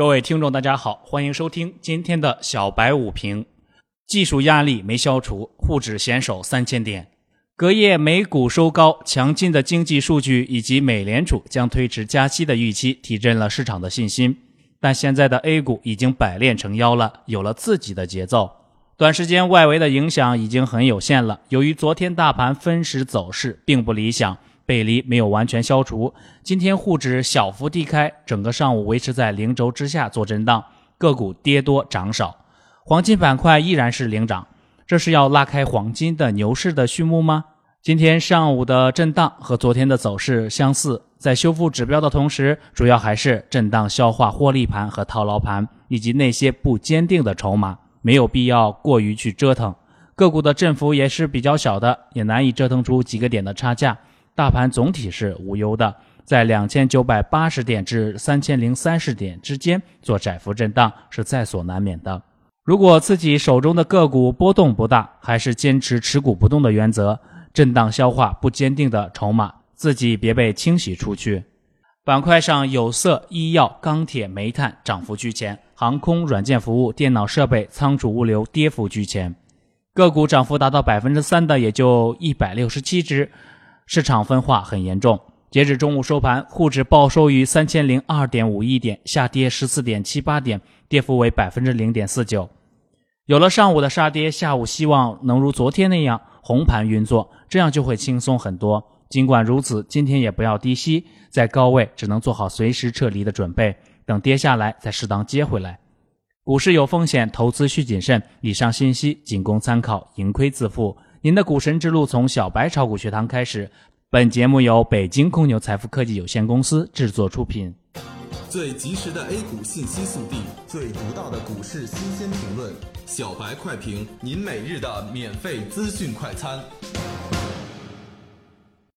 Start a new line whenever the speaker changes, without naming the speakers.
各位听众，大家好，欢迎收听今天的小白午评。技术压力没消除，沪指险守三千点。隔夜美股收高，强劲的经济数据以及美联储将推迟加息的预期，提振了市场的信心。但现在的 A 股已经百炼成妖了，有了自己的节奏。短时间外围的影响已经很有限了。由于昨天大盘分时走势并不理想。背离没有完全消除，今天沪指小幅低开，整个上午维持在零轴之下做震荡，个股跌多涨少，黄金板块依然是领涨，这是要拉开黄金的牛市的序幕吗？今天上午的震荡和昨天的走势相似，在修复指标的同时，主要还是震荡消化获利盘和套牢盘，以及那些不坚定的筹码，没有必要过于去折腾，个股的振幅也是比较小的，也难以折腾出几个点的差价。大盘总体是无忧的，在两千九百八十点至三千零三十点之间做窄幅震荡是在所难免的。如果自己手中的个股波动不大，还是坚持持股不动的原则，震荡消化不坚定的筹码，自己别被清洗出去。板块上，有色、医药、钢铁、煤炭涨幅居前，航空、软件服务、电脑设备、仓储物流跌幅居前。个股涨幅达到百分之三的也就一百六十七只。市场分化很严重。截止中午收盘，沪指报收于三千零二点五一点，下跌十四点七八点，跌幅为百分之零点四九。有了上午的杀跌，下午希望能如昨天那样红盘运作，这样就会轻松很多。尽管如此，今天也不要低吸，在高位只能做好随时撤离的准备，等跌下来再适当接回来。股市有风险，投资需谨慎。以上信息仅供参考，盈亏自负。您的股神之路从小白炒股学堂开始。本节目由北京公牛财富科技有限公司制作出品。
最及时的 A 股信息速递，最独到的股市新鲜评论，小白快评，您每日的免费资讯快餐。